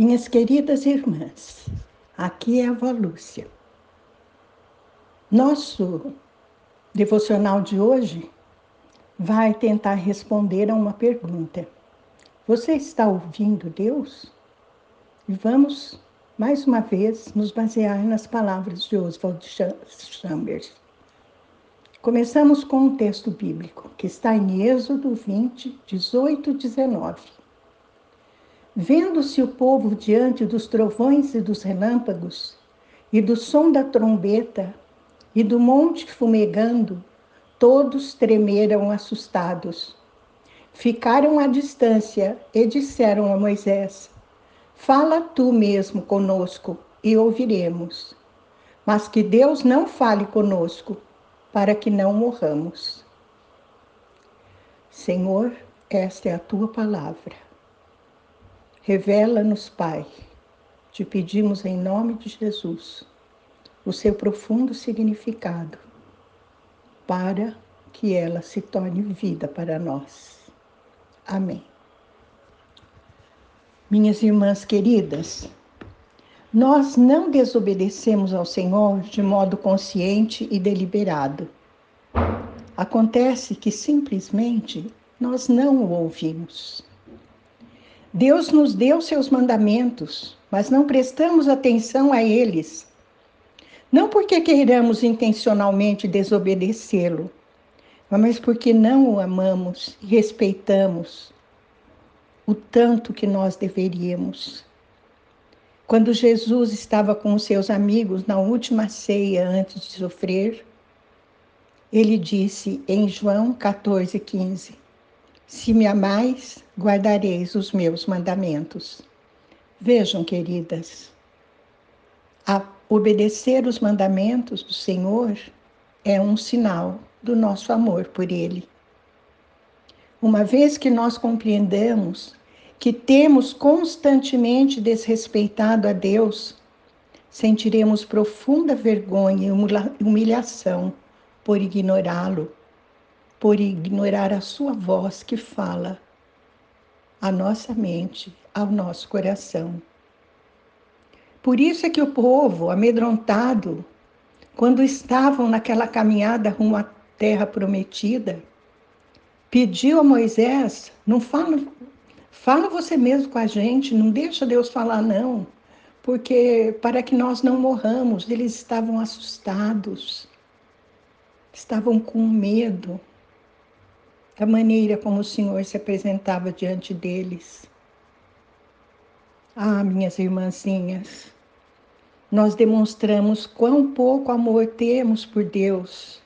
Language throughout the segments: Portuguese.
Minhas queridas irmãs, aqui é a avó Lúcia. Nosso devocional de hoje vai tentar responder a uma pergunta. Você está ouvindo Deus? E vamos, mais uma vez, nos basear nas palavras de Oswald Chambers. Começamos com um texto bíblico que está em Êxodo 20, 18 e 19. Vendo-se o povo diante dos trovões e dos relâmpagos, e do som da trombeta, e do monte fumegando, todos tremeram assustados. Ficaram à distância e disseram a Moisés: Fala tu mesmo conosco e ouviremos. Mas que Deus não fale conosco, para que não morramos. Senhor, esta é a tua palavra. Revela-nos, Pai, te pedimos em nome de Jesus, o seu profundo significado, para que ela se torne vida para nós. Amém. Minhas irmãs queridas, nós não desobedecemos ao Senhor de modo consciente e deliberado. Acontece que simplesmente nós não o ouvimos. Deus nos deu seus mandamentos, mas não prestamos atenção a eles. Não porque queiramos intencionalmente desobedecê-lo, mas porque não o amamos e respeitamos o tanto que nós deveríamos. Quando Jesus estava com os seus amigos na última ceia antes de sofrer, ele disse em João 14,15: Se me amais, guardareis os meus mandamentos. Vejam, queridas, obedecer os mandamentos do Senhor é um sinal do nosso amor por Ele. Uma vez que nós compreendamos que temos constantemente desrespeitado a Deus, sentiremos profunda vergonha e humilhação por ignorá-lo, por ignorar a sua voz que fala à nossa mente, ao nosso coração. Por isso é que o povo, amedrontado, quando estavam naquela caminhada rumo à terra prometida, pediu a Moisés: não fala, Fala você mesmo com a gente, não deixa Deus falar não, porque para que nós não morramos, eles estavam assustados, estavam com medo da maneira como o Senhor se apresentava diante deles. Ah, minhas irmãzinhas, nós demonstramos quão pouco amor temos por Deus,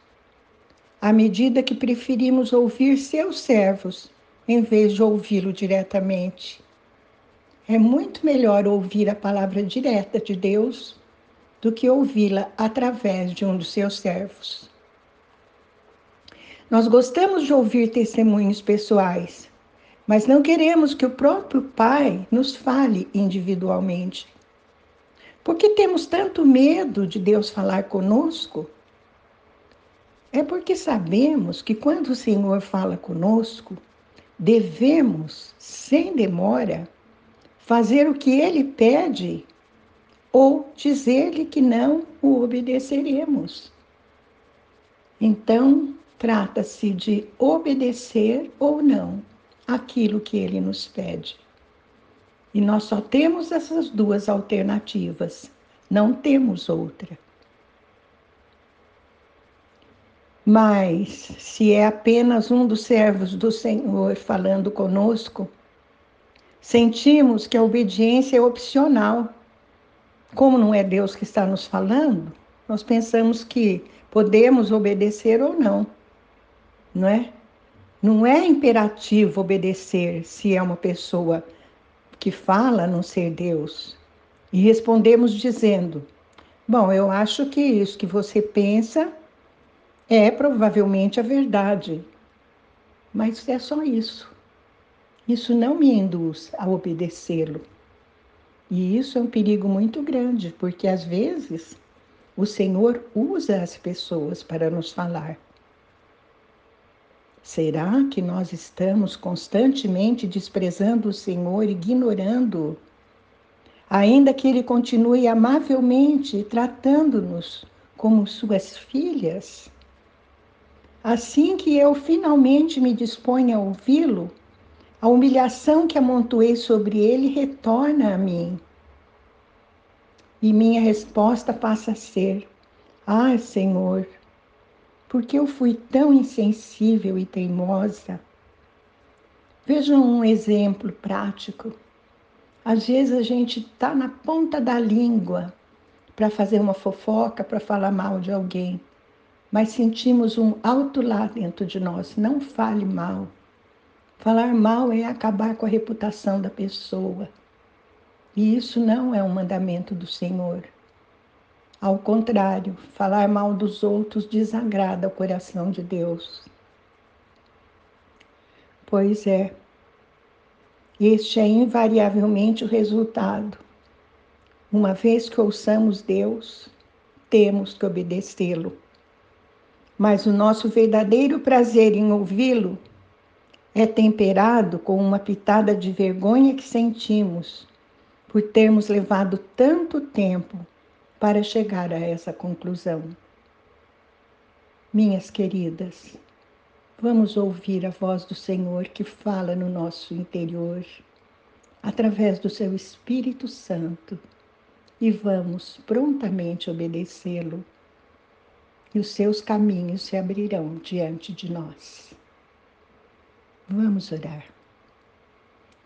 à medida que preferimos ouvir seus servos em vez de ouvi-lo diretamente. É muito melhor ouvir a palavra direta de Deus do que ouvi-la através de um dos seus servos. Nós gostamos de ouvir testemunhos pessoais, mas não queremos que o próprio Pai nos fale individualmente. Por que temos tanto medo de Deus falar conosco? É porque sabemos que quando o Senhor fala conosco, devemos, sem demora, fazer o que ele pede ou dizer-lhe que não o obedeceremos. Então, trata-se de obedecer ou não aquilo que ele nos pede. E nós só temos essas duas alternativas, não temos outra. Mas se é apenas um dos servos do Senhor falando conosco, sentimos que a obediência é opcional. Como não é Deus que está nos falando, nós pensamos que podemos obedecer ou não, não é? Não é imperativo obedecer se é uma pessoa que fala não ser Deus. E respondemos dizendo: Bom, eu acho que isso que você pensa é provavelmente a verdade, mas é só isso. Isso não me induz a obedecê-lo. E isso é um perigo muito grande, porque às vezes o Senhor usa as pessoas para nos falar. Será que nós estamos constantemente desprezando o Senhor, ignorando ainda que Ele continue amavelmente tratando-nos como suas filhas. Assim que eu finalmente me disponho a ouvi-lo, a humilhação que amontoei sobre ele retorna a mim. E minha resposta passa a ser: Ah, Senhor, por que eu fui tão insensível e teimosa? Vejam um exemplo prático. Às vezes a gente está na ponta da língua para fazer uma fofoca, para falar mal de alguém, mas sentimos um alto lá dentro de nós. Não fale mal. Falar mal é acabar com a reputação da pessoa. E isso não é um mandamento do Senhor. Ao contrário, falar mal dos outros desagrada o coração de Deus. Pois é, este é invariavelmente o resultado. Uma vez que ouçamos Deus, temos que obedecê-lo. Mas o nosso verdadeiro prazer em ouvi-lo é temperado com uma pitada de vergonha que sentimos por termos levado tanto tempo para chegar a essa conclusão. Minhas queridas, vamos ouvir a voz do Senhor que fala no nosso interior, através do seu Espírito Santo, e vamos prontamente obedecê-lo, e os seus caminhos se abrirão diante de nós. Vamos orar.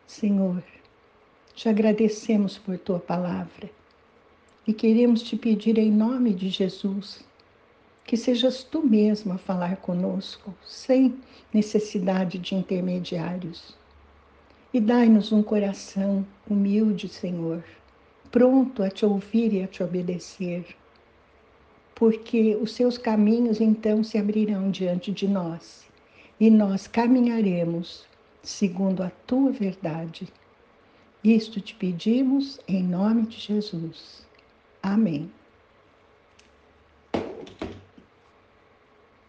Senhor, te agradecemos por tua palavra e queremos te pedir em nome de Jesus que sejas tu mesmo a falar conosco, sem necessidade de intermediários. E dai-nos um coração humilde, Senhor, pronto a te ouvir e a te obedecer, porque os seus caminhos então se abrirão diante de nós e nós caminharemos segundo a tua verdade. Isto te pedimos em nome de Jesus. Amém.